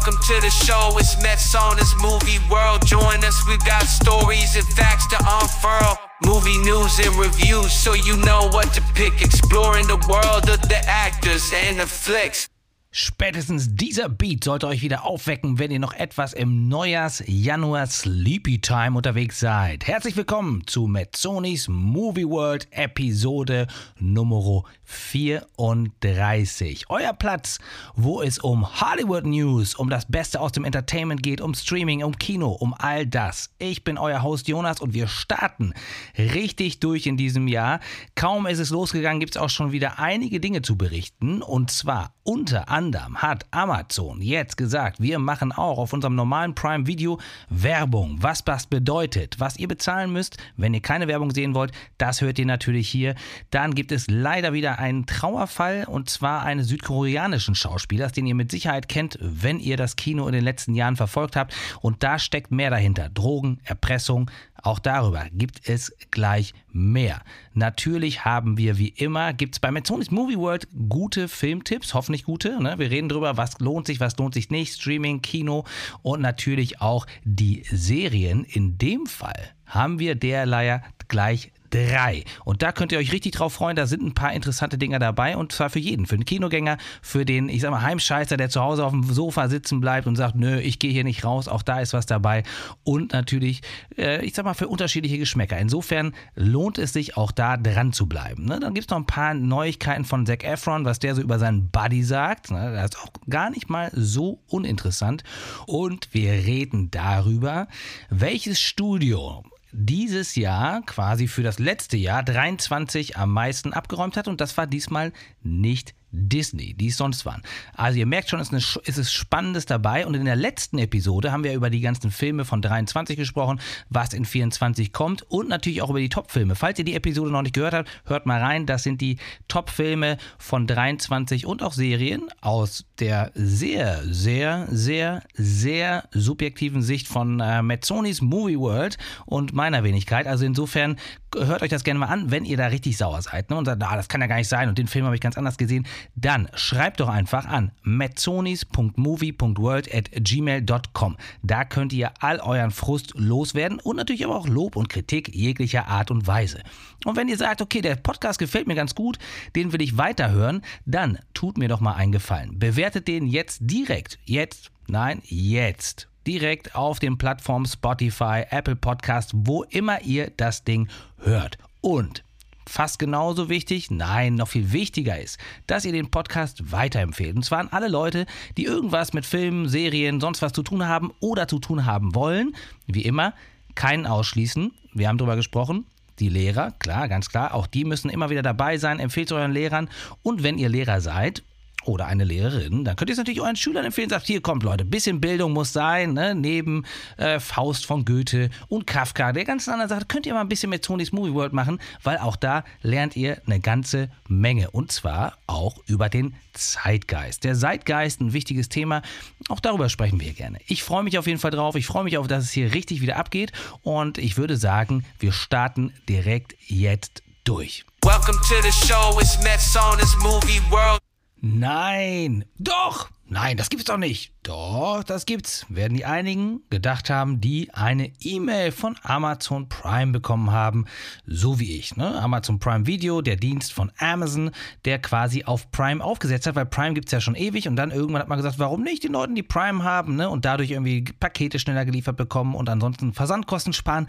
Welcome to the show, it's Mets on this movie world. Join us, we've got stories and facts to unfurl. Movie news and reviews, so you know what to pick. Exploring the world of the actors and the flicks. Spätestens dieser Beat sollte euch wieder aufwecken, wenn ihr noch etwas im Neujahrs-Januar Sleepy Time unterwegs seid. Herzlich willkommen zu Metzonis Movie World Episode Nummer 34. Euer Platz, wo es um Hollywood News, um das Beste aus dem Entertainment geht, um Streaming, um Kino, um all das. Ich bin euer Host Jonas und wir starten richtig durch in diesem Jahr. Kaum ist es losgegangen, gibt es auch schon wieder einige Dinge zu berichten und zwar unter anderem anderem hat Amazon jetzt gesagt, wir machen auch auf unserem normalen Prime Video Werbung. Was das bedeutet, was ihr bezahlen müsst, wenn ihr keine Werbung sehen wollt, das hört ihr natürlich hier. Dann gibt es leider wieder einen Trauerfall und zwar eines südkoreanischen Schauspielers, den ihr mit Sicherheit kennt, wenn ihr das Kino in den letzten Jahren verfolgt habt. Und da steckt mehr dahinter. Drogen, Erpressung, auch darüber gibt es gleich mehr. Natürlich haben wir wie immer, gibt es bei Metzonis Movie World gute Filmtipps, hoffentlich gute. Ne? Wir reden darüber, was lohnt sich, was lohnt sich nicht, Streaming, Kino und natürlich auch die Serien. In dem Fall haben wir derlei gleich 3. Und da könnt ihr euch richtig drauf freuen. Da sind ein paar interessante Dinger dabei. Und zwar für jeden. Für den Kinogänger, für den, ich sag mal, Heimscheißer, der zu Hause auf dem Sofa sitzen bleibt und sagt, nö, ich gehe hier nicht raus. Auch da ist was dabei. Und natürlich, äh, ich sag mal, für unterschiedliche Geschmäcker. Insofern lohnt es sich auch da dran zu bleiben. Ne? Dann gibt es noch ein paar Neuigkeiten von Zac Efron, was der so über seinen Buddy sagt. Ne? Das ist auch gar nicht mal so uninteressant. Und wir reden darüber, welches Studio dieses Jahr quasi für das letzte Jahr 23 am meisten abgeräumt hat. Und das war diesmal nicht Disney, die es sonst waren. Also ihr merkt schon, es ist, eine, es ist Spannendes dabei und in der letzten Episode haben wir über die ganzen Filme von 23 gesprochen, was in 24 kommt und natürlich auch über die Top-Filme. Falls ihr die Episode noch nicht gehört habt, hört mal rein. Das sind die Top-Filme von 23 und auch Serien aus der sehr, sehr, sehr, sehr subjektiven Sicht von äh, Metzonis Movie World und meiner Wenigkeit. Also insofern hört euch das gerne mal an, wenn ihr da richtig sauer seid ne? und sagt, ah, das kann ja gar nicht sein und den Film habe ich ganz anders gesehen dann schreibt doch einfach an metzonis.movie.world at gmail.com. Da könnt ihr all euren Frust loswerden und natürlich aber auch Lob und Kritik jeglicher Art und Weise. Und wenn ihr sagt, okay, der Podcast gefällt mir ganz gut, den will ich weiterhören, dann tut mir doch mal einen Gefallen. Bewertet den jetzt direkt, jetzt, nein, jetzt direkt auf den Plattformen Spotify, Apple Podcast, wo immer ihr das Ding hört. Und fast genauso wichtig, nein, noch viel wichtiger ist, dass ihr den Podcast weiterempfehlt. Und zwar an alle Leute, die irgendwas mit Filmen, Serien, sonst was zu tun haben oder zu tun haben wollen. Wie immer, keinen ausschließen. Wir haben darüber gesprochen. Die Lehrer, klar, ganz klar, auch die müssen immer wieder dabei sein. Empfehlt euren Lehrern. Und wenn ihr Lehrer seid oder eine Lehrerin, dann könnt ihr es natürlich euren Schülern empfehlen. Sagt, hier kommt Leute, bisschen Bildung muss sein, ne? neben äh, Faust von Goethe und Kafka, der ganzen anderen Sache, könnt ihr mal ein bisschen mit Tonys Movie World machen, weil auch da lernt ihr eine ganze Menge und zwar auch über den Zeitgeist. Der Zeitgeist, ein wichtiges Thema, auch darüber sprechen wir gerne. Ich freue mich auf jeden Fall drauf, ich freue mich auf, dass es hier richtig wieder abgeht und ich würde sagen, wir starten direkt jetzt durch. Welcome to the show, it's Mets on this movie world. Nein, doch, nein, das gibt's doch nicht. Doch, das gibt's. Werden die einigen gedacht haben, die eine E-Mail von Amazon Prime bekommen haben, so wie ich. Ne? Amazon Prime Video, der Dienst von Amazon, der quasi auf Prime aufgesetzt hat, weil Prime gibt's ja schon ewig und dann irgendwann hat man gesagt, warum nicht den Leuten, die Prime haben ne? und dadurch irgendwie Pakete schneller geliefert bekommen und ansonsten Versandkosten sparen,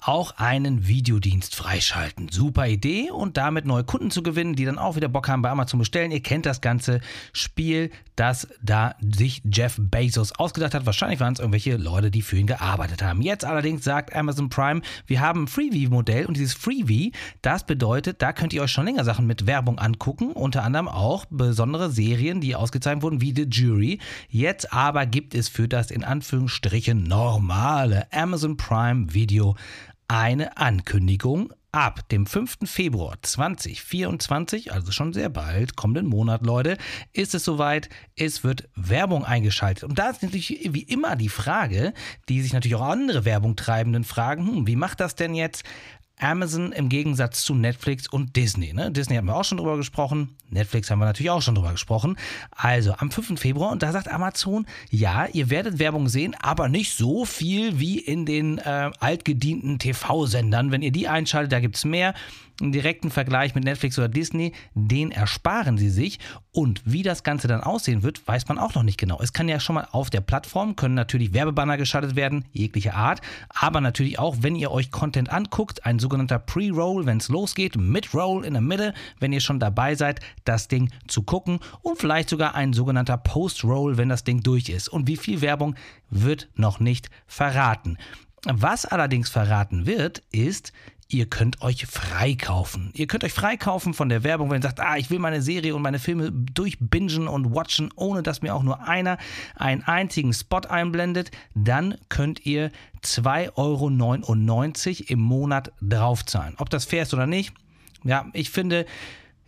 auch einen Videodienst freischalten. Super Idee und damit neue Kunden zu gewinnen, die dann auch wieder Bock haben bei Amazon bestellen. Ihr kennt das ganze Spiel, das da sich Jeff Jeff Bezos ausgedacht hat. Wahrscheinlich waren es irgendwelche Leute, die für ihn gearbeitet haben. Jetzt allerdings sagt Amazon Prime, wir haben ein Freebie-Modell und dieses Freebie, das bedeutet, da könnt ihr euch schon länger Sachen mit Werbung angucken, unter anderem auch besondere Serien, die ausgezeichnet wurden, wie The Jury. Jetzt aber gibt es für das in Anführungsstrichen normale Amazon Prime Video eine Ankündigung ab dem 5. Februar 2024, also schon sehr bald, kommenden Monat, Leute, ist es soweit, es wird Werbung eingeschaltet. Und da ist natürlich wie immer die Frage, die sich natürlich auch andere Werbung treibenden fragen, hm, wie macht das denn jetzt Amazon im Gegensatz zu Netflix und Disney. Ne? Disney haben wir auch schon drüber gesprochen, Netflix haben wir natürlich auch schon drüber gesprochen. Also am 5. Februar und da sagt Amazon, ja, ihr werdet Werbung sehen, aber nicht so viel wie in den äh, altgedienten TV-Sendern. Wenn ihr die einschaltet, da gibt es mehr einen direkten Vergleich mit Netflix oder Disney, den ersparen sie sich. Und wie das Ganze dann aussehen wird, weiß man auch noch nicht genau. Es kann ja schon mal auf der Plattform, können natürlich Werbebanner geschaltet werden, jeglicher Art, aber natürlich auch, wenn ihr euch Content anguckt, ein sogenannter Pre-Roll, wenn es losgeht, Mid-Roll in der Mitte, wenn ihr schon dabei seid, das Ding zu gucken und vielleicht sogar ein sogenannter Post-Roll, wenn das Ding durch ist. Und wie viel Werbung wird noch nicht verraten. Was allerdings verraten wird, ist, ihr könnt euch freikaufen. Ihr könnt euch freikaufen von der Werbung, wenn ihr sagt, ah, ich will meine Serie und meine Filme durchbingen und watchen, ohne dass mir auch nur einer einen einzigen Spot einblendet. Dann könnt ihr 2,99 Euro im Monat draufzahlen. Ob das fair ist oder nicht, ja, ich finde,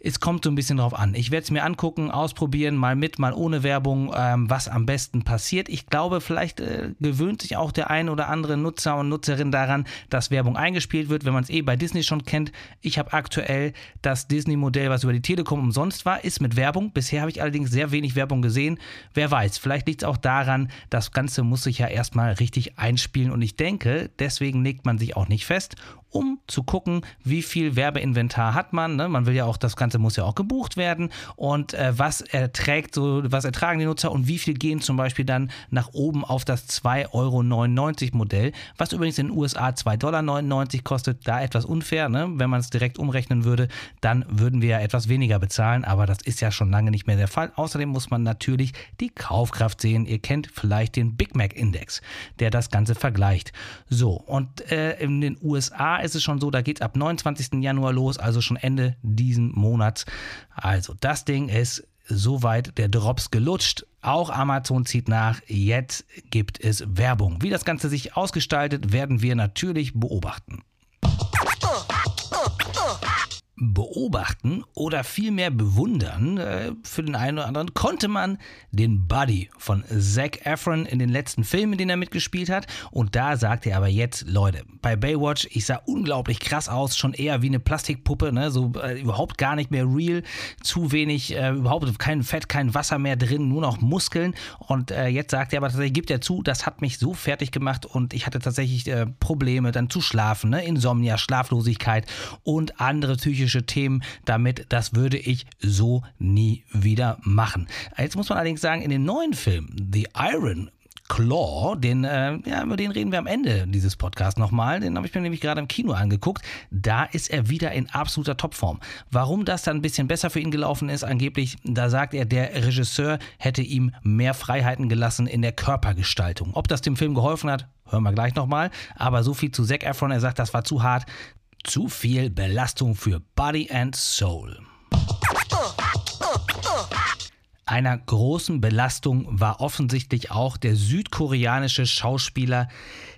es kommt so ein bisschen drauf an. Ich werde es mir angucken, ausprobieren, mal mit, mal ohne Werbung, ähm, was am besten passiert. Ich glaube, vielleicht äh, gewöhnt sich auch der ein oder andere Nutzer und Nutzerin daran, dass Werbung eingespielt wird, wenn man es eh bei Disney schon kennt. Ich habe aktuell das Disney-Modell, was über die Telekom umsonst war, ist mit Werbung. Bisher habe ich allerdings sehr wenig Werbung gesehen. Wer weiß, vielleicht liegt es auch daran, das Ganze muss sich ja erstmal richtig einspielen und ich denke, deswegen legt man sich auch nicht fest um zu gucken, wie viel Werbeinventar hat man. Ne? Man will ja auch, das Ganze muss ja auch gebucht werden und äh, was erträgt so, was ertragen die Nutzer und wie viel gehen zum Beispiel dann nach oben auf das 2,99 Euro Modell, was übrigens in den USA 2,99 Dollar kostet, da etwas unfair, ne? wenn man es direkt umrechnen würde, dann würden wir ja etwas weniger bezahlen, aber das ist ja schon lange nicht mehr der Fall. Außerdem muss man natürlich die Kaufkraft sehen. Ihr kennt vielleicht den Big Mac Index, der das Ganze vergleicht. So, und äh, in den USA ist es schon so, da geht es ab 29. Januar los, also schon Ende diesen Monats. Also das Ding ist soweit der Drops gelutscht. Auch Amazon zieht nach. Jetzt gibt es Werbung. Wie das Ganze sich ausgestaltet, werden wir natürlich beobachten beobachten oder vielmehr bewundern, äh, für den einen oder anderen, konnte man den Buddy von Zac Efron in den letzten Filmen, in denen er mitgespielt hat. Und da sagt er aber jetzt, Leute, bei Baywatch, ich sah unglaublich krass aus, schon eher wie eine Plastikpuppe, ne? so äh, überhaupt gar nicht mehr real, zu wenig, äh, überhaupt kein Fett, kein Wasser mehr drin, nur noch Muskeln. Und äh, jetzt sagt er aber tatsächlich, gibt er zu, das hat mich so fertig gemacht und ich hatte tatsächlich äh, Probleme dann zu schlafen, ne? Insomnia, Schlaflosigkeit und andere psychische politische Themen damit. Das würde ich so nie wieder machen. Jetzt muss man allerdings sagen, in dem neuen Film, The Iron Claw, den, äh, ja, über den reden wir am Ende dieses Podcasts nochmal. Den habe ich mir nämlich gerade im Kino angeguckt. Da ist er wieder in absoluter Topform. Warum das dann ein bisschen besser für ihn gelaufen ist, angeblich, da sagt er, der Regisseur hätte ihm mehr Freiheiten gelassen in der Körpergestaltung. Ob das dem Film geholfen hat, hören wir gleich nochmal. Aber so viel zu Zac Efron. Er sagt, das war zu hart. Zu viel Belastung für Body and Soul. Einer großen Belastung war offensichtlich auch der südkoreanische Schauspieler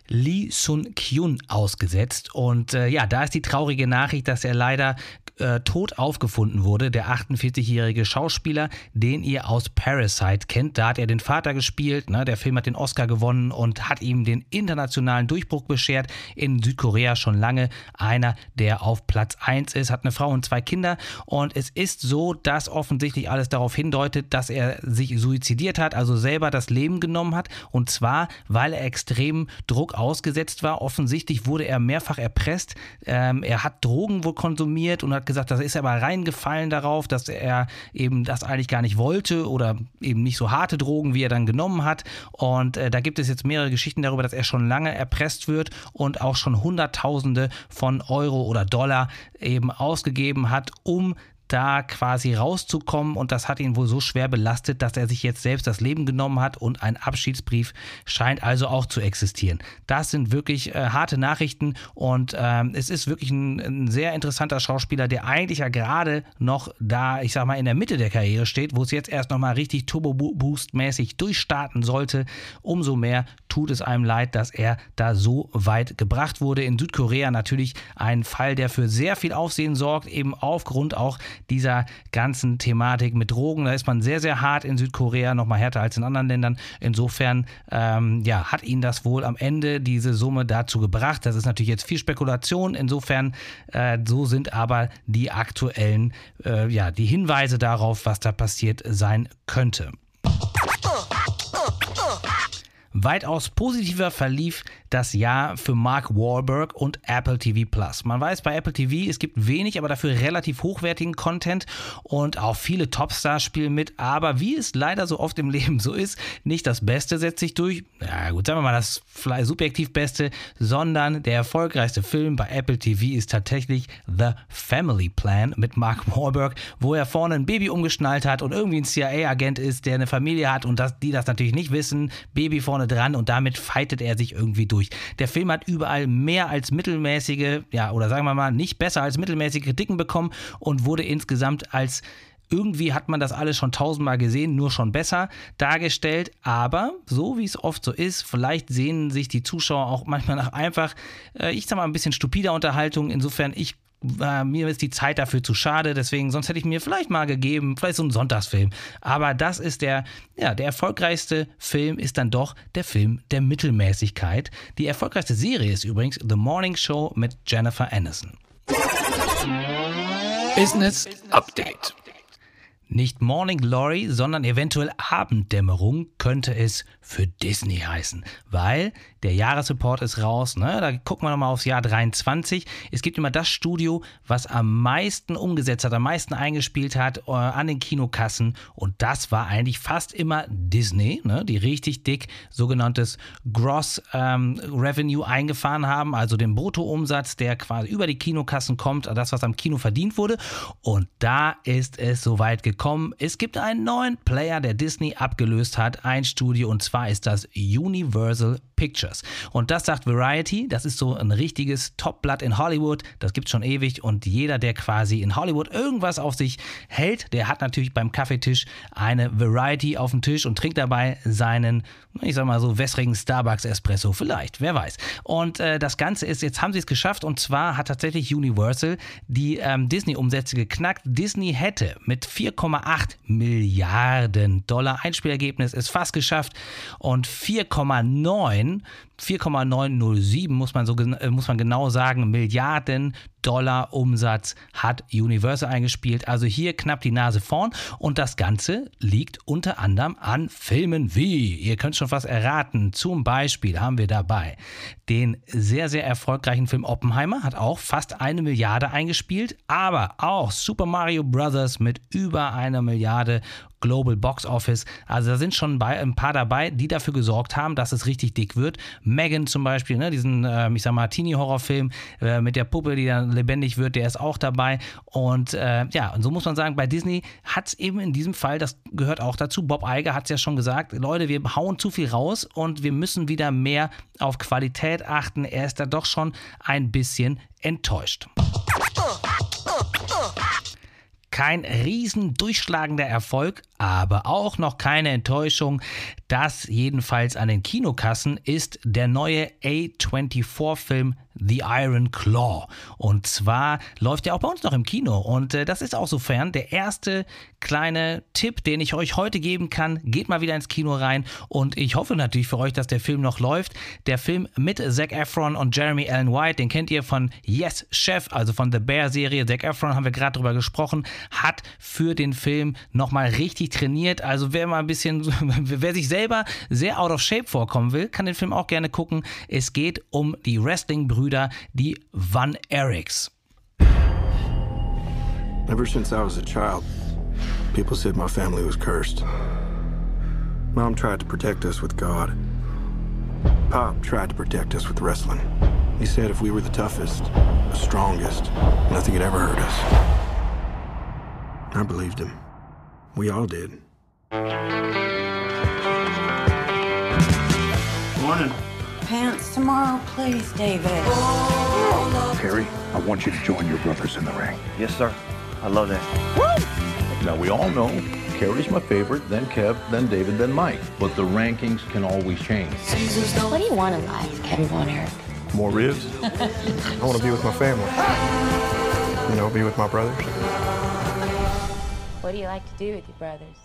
Lee Sun Kyun ausgesetzt. Und äh, ja, da ist die traurige Nachricht, dass er leider äh, tot aufgefunden wurde, der 48-jährige Schauspieler, den ihr aus Parasite kennt. Da hat er den Vater gespielt, ne? der Film hat den Oscar gewonnen und hat ihm den internationalen Durchbruch beschert. In Südkorea schon lange einer, der auf Platz 1 ist, hat eine Frau und zwei Kinder. Und es ist so, dass offensichtlich alles darauf hindeutet, dass er sich suizidiert hat, also selber das Leben genommen hat. Und zwar, weil er extrem Druck ausgesetzt war. Offensichtlich wurde er mehrfach erpresst. Ähm, er hat Drogen wohl konsumiert und hat gesagt, das ist aber reingefallen darauf, dass er eben das eigentlich gar nicht wollte oder eben nicht so harte Drogen, wie er dann genommen hat. Und äh, da gibt es jetzt mehrere Geschichten darüber, dass er schon lange erpresst wird und auch schon Hunderttausende von Euro oder Dollar eben ausgegeben hat, um da quasi rauszukommen und das hat ihn wohl so schwer belastet, dass er sich jetzt selbst das Leben genommen hat und ein Abschiedsbrief scheint also auch zu existieren. Das sind wirklich äh, harte Nachrichten und ähm, es ist wirklich ein, ein, sehr interessanter Schauspieler, der eigentlich ja gerade noch da, ich sag mal, in der Mitte der Karriere steht, wo es jetzt erst nochmal richtig Turbo-Boost-mäßig durchstarten sollte. Umso mehr tut es einem leid, dass er da so weit gebracht wurde. In Südkorea natürlich ein Fall, der für sehr viel Aufsehen sorgt, eben aufgrund auch dieser ganzen Thematik mit Drogen. Da ist man sehr, sehr hart in Südkorea, nochmal härter als in anderen Ländern. Insofern ähm, ja, hat ihn das wohl am Ende diese Summe dazu gebracht. Das ist natürlich jetzt viel Spekulation. Insofern, äh, so sind aber die aktuellen, äh, ja, die Hinweise darauf, was da passiert sein könnte. Weitaus positiver verlief das Jahr für Mark Wahlberg und Apple TV Plus. Man weiß bei Apple TV, es gibt wenig, aber dafür relativ hochwertigen Content und auch viele Topstars spielen mit. Aber wie es leider so oft im Leben so ist, nicht das Beste setzt sich durch. Ja gut, sagen wir mal das subjektiv Beste, sondern der erfolgreichste Film bei Apple TV ist tatsächlich The Family Plan mit Mark Wahlberg, wo er vorne ein Baby umgeschnallt hat und irgendwie ein CIA-Agent ist, der eine Familie hat und das, die das natürlich nicht wissen. Baby vorne dran und damit fightet er sich irgendwie durch. Der Film hat überall mehr als mittelmäßige, ja, oder sagen wir mal, nicht besser als mittelmäßige Kritiken bekommen und wurde insgesamt als irgendwie hat man das alles schon tausendmal gesehen, nur schon besser dargestellt. Aber so wie es oft so ist, vielleicht sehnen sich die Zuschauer auch manchmal nach einfach, äh, ich sag mal, ein bisschen stupider Unterhaltung. Insofern, ich äh, mir ist die Zeit dafür zu schade, deswegen sonst hätte ich mir vielleicht mal gegeben, vielleicht so einen Sonntagsfilm. Aber das ist der, ja, der erfolgreichste Film ist dann doch der Film der Mittelmäßigkeit. Die erfolgreichste Serie ist übrigens The Morning Show mit Jennifer Aniston. Business Update. Nicht Morning Glory, sondern eventuell Abenddämmerung könnte es für Disney heißen, weil der Jahresreport ist raus. Ne? Da gucken wir nochmal aufs Jahr 23. Es gibt immer das Studio, was am meisten umgesetzt hat, am meisten eingespielt hat äh, an den Kinokassen. Und das war eigentlich fast immer Disney, ne? die richtig dick sogenanntes Gross ähm, Revenue eingefahren haben, also den Bruttoumsatz, der quasi über die Kinokassen kommt, das, was am Kino verdient wurde. Und da ist es soweit gekommen. Es gibt einen neuen Player, der Disney abgelöst hat, ein Studio, und zwar ist das Universal Pictures. Und das sagt Variety, das ist so ein richtiges Topblatt in Hollywood, das gibt es schon ewig. Und jeder, der quasi in Hollywood irgendwas auf sich hält, der hat natürlich beim Kaffeetisch eine Variety auf dem Tisch und trinkt dabei seinen, ich sag mal so, wässrigen Starbucks Espresso. Vielleicht, wer weiß. Und äh, das Ganze ist, jetzt haben sie es geschafft. Und zwar hat tatsächlich Universal die ähm, Disney-Umsätze geknackt. Disney hätte mit 4,8 Milliarden Dollar. Einspielergebnis es fast geschafft und 4,9 4,907 muss man so äh, muss man genau sagen Milliarden Dollar Umsatz hat Universal eingespielt. Also hier knapp die Nase vorn. Und das Ganze liegt unter anderem an Filmen wie, ihr könnt schon fast erraten, zum Beispiel haben wir dabei den sehr, sehr erfolgreichen Film Oppenheimer, hat auch fast eine Milliarde eingespielt, aber auch Super Mario Bros. mit über einer Milliarde Global Box Office. Also da sind schon ein paar dabei, die dafür gesorgt haben, dass es richtig dick wird. Megan zum Beispiel, ne, diesen, äh, ich sag mal, Teenie-Horrorfilm äh, mit der Puppe, die dann lebendig wird, der ist auch dabei. Und äh, ja, und so muss man sagen, bei Disney hat es eben in diesem Fall, das gehört auch dazu, Bob Iger hat es ja schon gesagt, Leute, wir hauen zu viel raus und wir müssen wieder mehr auf Qualität achten. Er ist da doch schon ein bisschen enttäuscht kein riesen durchschlagender Erfolg, aber auch noch keine Enttäuschung. Das jedenfalls an den Kinokassen ist der neue A24-Film The Iron Claw. Und zwar läuft er auch bei uns noch im Kino. Und äh, das ist auch sofern der erste kleine Tipp, den ich euch heute geben kann. Geht mal wieder ins Kino rein. Und ich hoffe natürlich für euch, dass der Film noch läuft. Der Film mit Zac Efron und Jeremy Allen White, den kennt ihr von Yes Chef, also von The Bear Serie. Zac Efron haben wir gerade drüber gesprochen, hat für den Film nochmal richtig trainiert. Also wer mal ein bisschen, wer sich selber sehr out of shape vorkommen will, kann den Film auch gerne gucken. Es geht um die Wrestling-Brüder Brüder, die Van Eriks. Ever since I was a child, people said my family was cursed. Mom tried to protect us with God. Pop tried to protect us with wrestling. He said if we were the toughest, the strongest, nothing could ever hurt us. I believed him. We all did. Morning pants tomorrow, please, David? Harry, I want you to join your brothers in the ring. Yes, sir. I love that. Woo! Now, we all know Kerry's my favorite, then Kev, then David, then Mike. But the rankings can always change. What do you want in life, Kevin Von Erich? More ribs? I want to be with my family. You know, be with my brothers. What do you like to do with your brothers?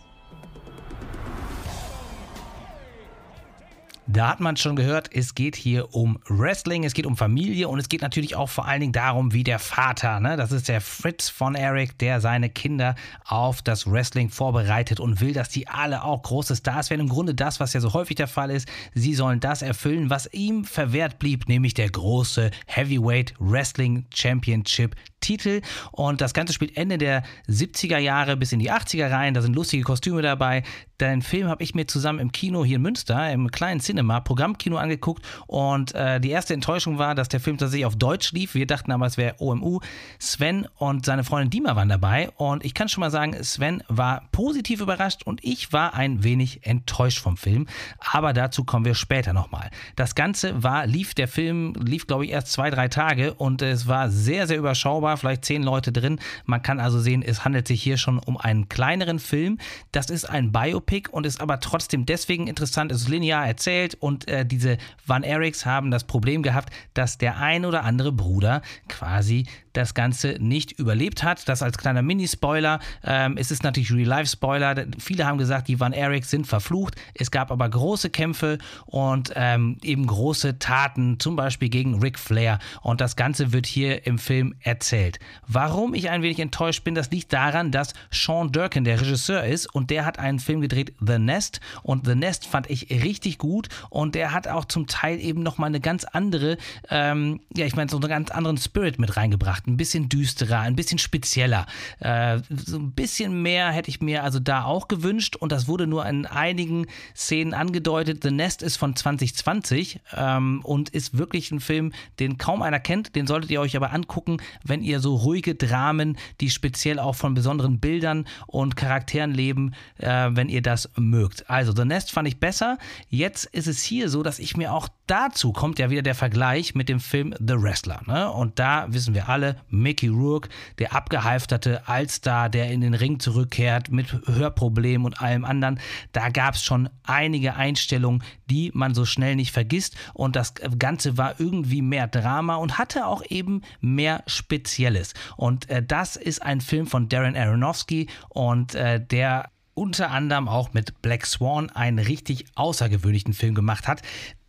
Da hat man schon gehört, es geht hier um Wrestling, es geht um Familie und es geht natürlich auch vor allen Dingen darum, wie der Vater, ne, das ist der Fritz von Eric, der seine Kinder auf das Wrestling vorbereitet und will, dass die alle auch große Stars werden. Im Grunde das, was ja so häufig der Fall ist. Sie sollen das erfüllen, was ihm verwehrt blieb, nämlich der große Heavyweight Wrestling Championship Titel. Und das Ganze spielt Ende der 70er Jahre bis in die 80er rein. Da sind lustige Kostüme dabei. Den Film habe ich mir zusammen im Kino hier in Münster, im kleinen Cinema, Programmkino angeguckt. Und äh, die erste Enttäuschung war, dass der Film tatsächlich auf Deutsch lief. Wir dachten aber, es wäre OMU. Sven und seine Freundin Dima waren dabei. Und ich kann schon mal sagen, Sven war positiv überrascht und ich war ein wenig enttäuscht vom Film. Aber dazu kommen wir später nochmal. Das Ganze war, lief, der Film lief, glaube ich, erst zwei, drei Tage und es war sehr, sehr überschaubar vielleicht zehn Leute drin. Man kann also sehen, es handelt sich hier schon um einen kleineren Film. Das ist ein Biopic und ist aber trotzdem deswegen interessant. Es ist linear erzählt und äh, diese Van Erics haben das Problem gehabt, dass der ein oder andere Bruder quasi das Ganze nicht überlebt hat. Das als kleiner Mini-Spoiler. Ähm, es ist natürlich Real-Life-Spoiler. Viele haben gesagt, die Van Erics sind verflucht. Es gab aber große Kämpfe und ähm, eben große Taten, zum Beispiel gegen Ric Flair. Und das Ganze wird hier im Film erzählt. Warum ich ein wenig enttäuscht bin, das liegt daran, dass Sean Durkin der Regisseur ist und der hat einen Film gedreht, The Nest. Und The Nest fand ich richtig gut und der hat auch zum Teil eben nochmal eine ganz andere, ähm, ja, ich meine, so einen ganz anderen Spirit mit reingebracht. Ein bisschen düsterer, ein bisschen spezieller. Äh, so ein bisschen mehr hätte ich mir also da auch gewünscht und das wurde nur in einigen Szenen angedeutet. The Nest ist von 2020 ähm, und ist wirklich ein Film, den kaum einer kennt. Den solltet ihr euch aber angucken, wenn ihr so ruhige Dramen, die speziell auch von besonderen Bildern und Charakteren leben, äh, wenn ihr das mögt. Also The Nest fand ich besser. Jetzt ist es hier so, dass ich mir auch dazu kommt ja wieder der Vergleich mit dem Film The Wrestler. Ne? Und da wissen wir alle, Mickey Rourke, der abgehalfterte Allstar, der in den Ring zurückkehrt mit Hörproblemen und allem anderen, da gab es schon einige Einstellungen, die man so schnell nicht vergisst. Und das Ganze war irgendwie mehr Drama und hatte auch eben mehr Spezielles. Und äh, das ist ein Film von Darren Aronofsky und äh, der unter anderem auch mit Black Swan einen richtig außergewöhnlichen Film gemacht hat,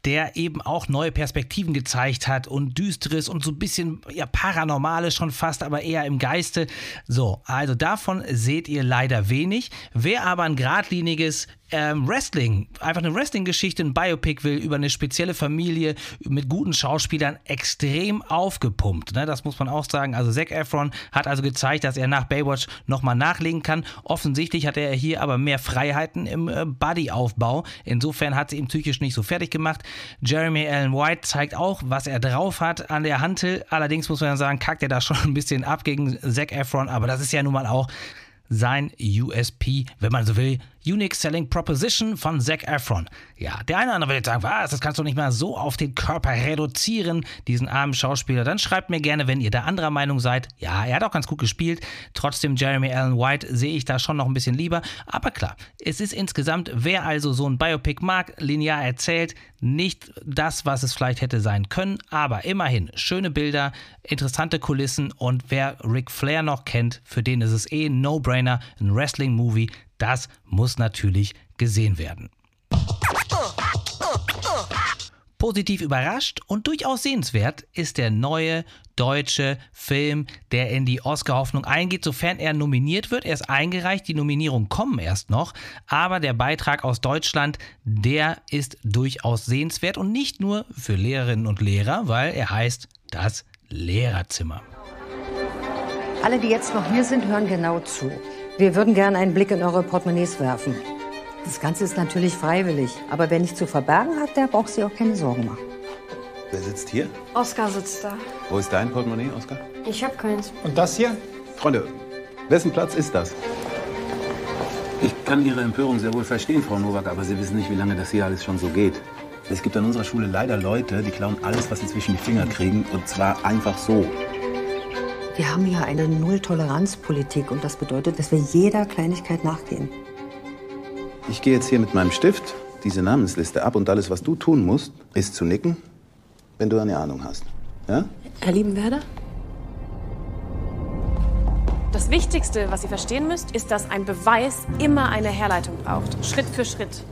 der eben auch neue Perspektiven gezeigt hat und düsteres und so ein bisschen ja, paranormales schon fast, aber eher im Geiste. So, also davon seht ihr leider wenig. Wer aber ein geradliniges ähm, Wrestling, einfach eine Wrestling-Geschichte, ein Biopic will über eine spezielle Familie mit guten Schauspielern extrem aufgepumpt. Ne? Das muss man auch sagen. Also Zac Efron hat also gezeigt, dass er nach Baywatch nochmal nachlegen kann. Offensichtlich hat er hier aber mehr Freiheiten im äh, Bodyaufbau. Insofern hat sie ihn psychisch nicht so fertig gemacht. Jeremy Allen White zeigt auch, was er drauf hat an der Hantel. Allerdings muss man sagen, kackt er da schon ein bisschen ab gegen Zac Efron. Aber das ist ja nun mal auch sein USP, wenn man so will, Unique Selling Proposition von Zac Efron. Ja, der eine oder andere wird jetzt sagen, was, das kannst du nicht mal so auf den Körper reduzieren, diesen armen Schauspieler. Dann schreibt mir gerne, wenn ihr da anderer Meinung seid. Ja, er hat auch ganz gut gespielt. Trotzdem Jeremy Allen White sehe ich da schon noch ein bisschen lieber. Aber klar, es ist insgesamt, wer also so ein Biopic mag, linear erzählt, nicht das, was es vielleicht hätte sein können, aber immerhin schöne Bilder, interessante Kulissen und wer Ric Flair noch kennt, für den ist es eh ein No-Brainer, ein Wrestling-Movie, das muss natürlich gesehen werden. Positiv überrascht und durchaus sehenswert ist der neue deutsche Film, der in die Oscar-Hoffnung eingeht, sofern er nominiert wird. Er ist eingereicht, die Nominierungen kommen erst noch, aber der Beitrag aus Deutschland, der ist durchaus sehenswert und nicht nur für Lehrerinnen und Lehrer, weil er heißt das Lehrerzimmer. Alle, die jetzt noch hier sind, hören genau zu. Wir würden gerne einen Blick in eure Portemonnaies werfen. Das Ganze ist natürlich freiwillig, aber wer nichts zu verbergen hat, der braucht sich auch keine Sorgen machen. Wer sitzt hier? Oskar sitzt da. Wo ist dein Portemonnaie, Oskar? Ich hab keins. Und das hier? Freunde, wessen Platz ist das? Ich kann Ihre Empörung sehr wohl verstehen, Frau Nowak, aber Sie wissen nicht, wie lange das hier alles schon so geht. Es gibt an unserer Schule leider Leute, die klauen alles, was sie zwischen die Finger kriegen, und zwar einfach so. Wir haben ja eine Null-Toleranz-Politik und das bedeutet, dass wir jeder Kleinigkeit nachgehen. Ich gehe jetzt hier mit meinem Stift diese Namensliste ab und alles, was du tun musst, ist zu nicken, wenn du eine Ahnung hast. Ja? Herr Liebenwerder? Das Wichtigste, was Sie verstehen müsst, ist, dass ein Beweis immer eine Herleitung braucht. Schritt für Schritt.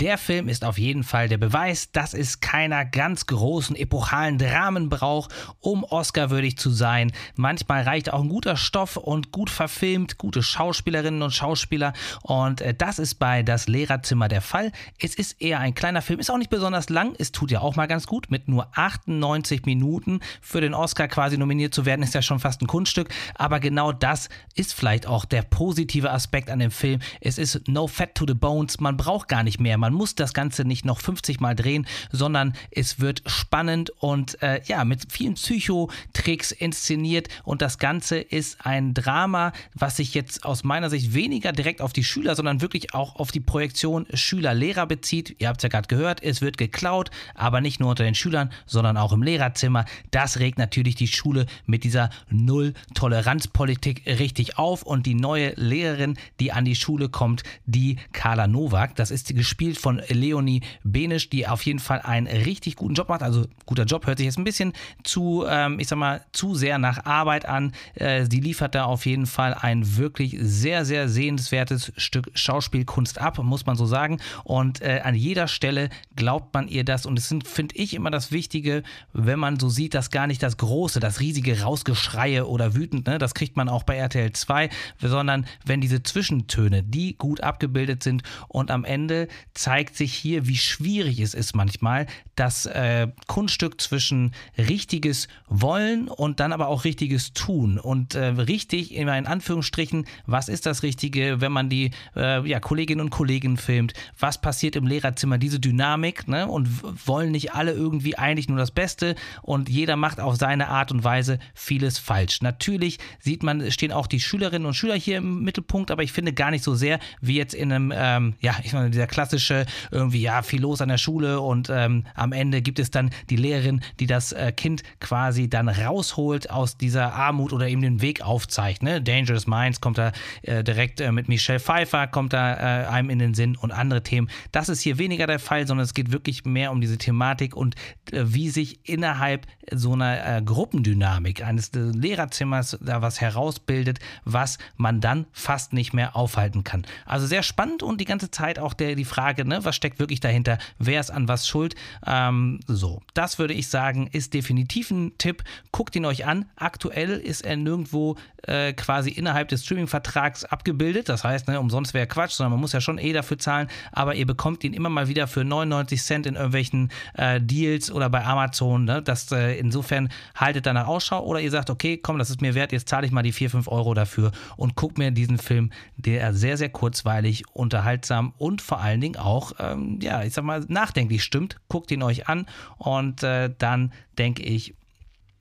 Der Film ist auf jeden Fall der Beweis, dass es keiner ganz großen epochalen Dramen braucht, um Oscar-würdig zu sein. Manchmal reicht auch ein guter Stoff und gut verfilmt, gute Schauspielerinnen und Schauspieler. Und äh, das ist bei Das Lehrerzimmer der Fall. Es ist eher ein kleiner Film, ist auch nicht besonders lang. Es tut ja auch mal ganz gut. Mit nur 98 Minuten für den Oscar quasi nominiert zu werden, ist ja schon fast ein Kunststück. Aber genau das ist vielleicht auch der positive Aspekt an dem Film. Es ist no fat to the bones. Man braucht gar nicht mehr mehr. Man muss das Ganze nicht noch 50 Mal drehen, sondern es wird spannend und äh, ja, mit vielen Psychotricks inszeniert und das Ganze ist ein Drama, was sich jetzt aus meiner Sicht weniger direkt auf die Schüler, sondern wirklich auch auf die Projektion Schüler-Lehrer bezieht. Ihr habt es ja gerade gehört, es wird geklaut, aber nicht nur unter den Schülern, sondern auch im Lehrerzimmer. Das regt natürlich die Schule mit dieser Null-Toleranz-Politik richtig auf und die neue Lehrerin, die an die Schule kommt, die Carla Nowak, das ist gespielt gespielt von Leonie Benisch, die auf jeden Fall einen richtig guten Job macht. Also guter Job hört sich jetzt ein bisschen zu, ähm, ich sag mal, zu sehr nach Arbeit an. Äh, sie liefert da auf jeden Fall ein wirklich sehr, sehr sehenswertes Stück Schauspielkunst ab, muss man so sagen. Und äh, an jeder Stelle glaubt man ihr das. Und es sind, finde ich, immer das Wichtige, wenn man so sieht, dass gar nicht das große, das riesige Rausgeschreie oder wütend, ne, das kriegt man auch bei RTL 2, sondern wenn diese Zwischentöne, die gut abgebildet sind und am Ende zeigt sich hier, wie schwierig es ist manchmal, das äh, Kunststück zwischen richtiges Wollen und dann aber auch richtiges Tun. Und äh, richtig, in Anführungsstrichen, was ist das Richtige, wenn man die äh, ja, Kolleginnen und Kollegen filmt? Was passiert im Lehrerzimmer? Diese Dynamik, ne? Und wollen nicht alle irgendwie eigentlich nur das Beste und jeder macht auf seine Art und Weise vieles falsch. Natürlich sieht man, stehen auch die Schülerinnen und Schüler hier im Mittelpunkt, aber ich finde gar nicht so sehr wie jetzt in einem, ähm, ja, ich meine, dieser klassische, irgendwie, ja, viel los an der Schule und ähm, am Ende gibt es dann die Lehrerin, die das äh, Kind quasi dann rausholt aus dieser Armut oder ihm den Weg aufzeigt. Ne? Dangerous Minds kommt da äh, direkt äh, mit Michelle Pfeiffer, kommt da äh, einem in den Sinn und andere Themen. Das ist hier weniger der Fall, sondern es geht wirklich mehr um diese Thematik und äh, wie sich innerhalb so einer äh, Gruppendynamik eines Lehrerzimmers da was herausbildet, was man dann fast nicht mehr aufhalten kann. Also sehr spannend und die ganze Zeit auch der, die Frage, ne, was steckt wirklich dahinter, wer ist an was schuld. Ähm, so, das würde ich sagen, ist definitiv ein Tipp. Guckt ihn euch an. Aktuell ist er nirgendwo äh, quasi innerhalb des Streaming-Vertrags abgebildet. Das heißt, ne, umsonst wäre Quatsch, sondern man muss ja schon eh dafür zahlen. Aber ihr bekommt ihn immer mal wieder für 99 Cent in irgendwelchen äh, Deals oder bei Amazon. Ne? Das, äh, insofern haltet danach Ausschau oder ihr sagt, okay, komm, das ist mir wert, jetzt zahle ich mal die 4, 5 Euro dafür und guckt mir diesen Film, der sehr, sehr kurzweilig, unterhaltsam und vor allen Dingen auch, ähm, ja, ich sag mal, nachdenklich stimmt. Guckt ihn euch an und äh, dann denke ich,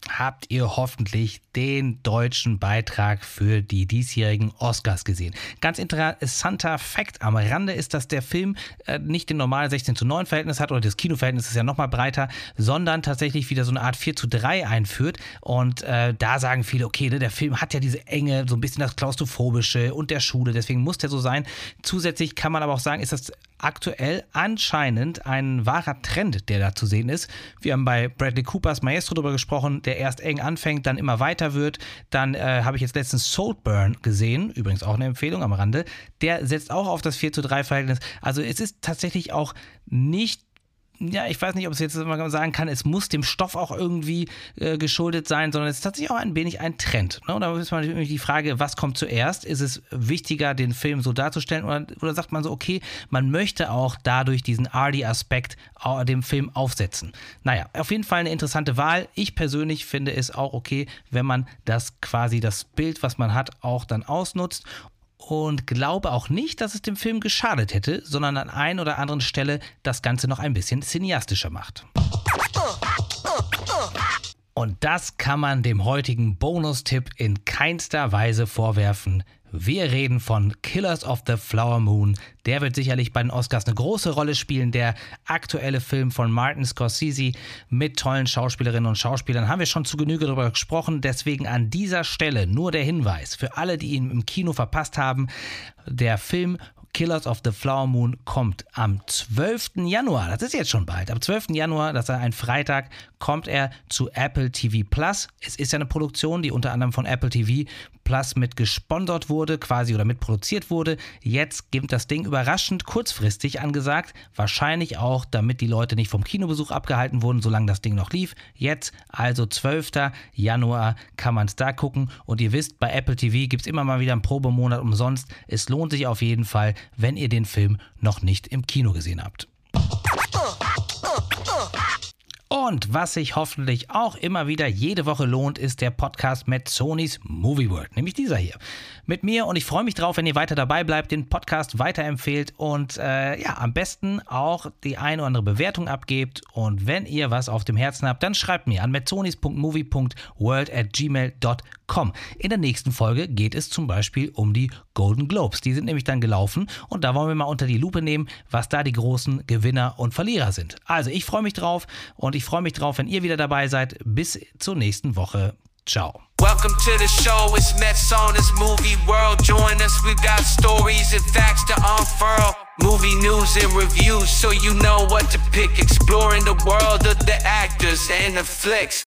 habt ihr hoffentlich den deutschen Beitrag für die diesjährigen Oscars gesehen. Ganz interessanter Fakt am Rande ist, dass der Film äh, nicht den normalen 16 zu 9 Verhältnis hat oder das Kinoverhältnis ist ja nochmal breiter, sondern tatsächlich wieder so eine Art 4 zu 3 einführt. Und äh, da sagen viele, okay, ne, der Film hat ja diese Enge, so ein bisschen das Klaustrophobische und der Schule, deswegen muss der so sein. Zusätzlich kann man aber auch sagen, ist das aktuell anscheinend ein wahrer Trend, der da zu sehen ist. Wir haben bei Bradley Coopers Maestro darüber gesprochen, der erst eng anfängt, dann immer weiter wird. Dann äh, habe ich jetzt letztens Saltburn gesehen, übrigens auch eine Empfehlung am Rande. Der setzt auch auf das 4 zu 3 Verhältnis. Also es ist tatsächlich auch nicht ja, ich weiß nicht, ob es jetzt mal sagen kann, es muss dem Stoff auch irgendwie äh, geschuldet sein, sondern es ist tatsächlich auch ein wenig ein Trend. Ne? Und da ist man natürlich die Frage, was kommt zuerst? Ist es wichtiger, den Film so darzustellen oder, oder sagt man so, okay, man möchte auch dadurch diesen Arty-Aspekt dem Film aufsetzen? Naja, auf jeden Fall eine interessante Wahl. Ich persönlich finde es auch okay, wenn man das quasi das Bild, was man hat, auch dann ausnutzt und glaube auch nicht, dass es dem Film geschadet hätte, sondern an ein oder anderen Stelle das Ganze noch ein bisschen cineastischer macht. Und das kann man dem heutigen Bonustipp in keinster Weise vorwerfen. Wir reden von Killers of the Flower Moon. Der wird sicherlich bei den Oscars eine große Rolle spielen. Der aktuelle Film von Martin Scorsese mit tollen Schauspielerinnen und Schauspielern haben wir schon zu Genüge darüber gesprochen. Deswegen an dieser Stelle nur der Hinweis für alle, die ihn im Kino verpasst haben. Der Film Killers of the Flower Moon kommt am 12. Januar. Das ist jetzt schon bald. Am 12. Januar, das ist ein Freitag, kommt er zu Apple TV Plus. Es ist ja eine Produktion, die unter anderem von Apple TV Plus mit gesponsert wurde, quasi oder mit produziert wurde. Jetzt gibt das Ding überraschend kurzfristig angesagt. Wahrscheinlich auch, damit die Leute nicht vom Kinobesuch abgehalten wurden, solange das Ding noch lief. Jetzt, also 12. Januar, kann man es da gucken. Und ihr wisst, bei Apple TV gibt es immer mal wieder einen Probemonat umsonst. Es lohnt sich auf jeden Fall, wenn ihr den Film noch nicht im Kino gesehen habt. Und was sich hoffentlich auch immer wieder jede Woche lohnt, ist der Podcast mit Sonys Movie World, nämlich dieser hier. Mit mir und ich freue mich drauf, wenn ihr weiter dabei bleibt, den Podcast weiterempfehlt und äh, ja, am besten auch die eine oder andere Bewertung abgebt. Und wenn ihr was auf dem Herzen habt, dann schreibt mir an metzonis.movie.world at gmail.com. In der nächsten Folge geht es zum Beispiel um die Golden Globes. Die sind nämlich dann gelaufen und da wollen wir mal unter die Lupe nehmen, was da die großen Gewinner und Verlierer sind. Also ich freue mich drauf und ich freue mich drauf, wenn ihr wieder dabei seid. Bis zur nächsten Woche. Ciao. Welcome to the show, it's Mets on this movie world. Join us, we've got stories and facts to unfurl. Movie news and reviews, so you know what to pick. Exploring the world of the actors and the flicks.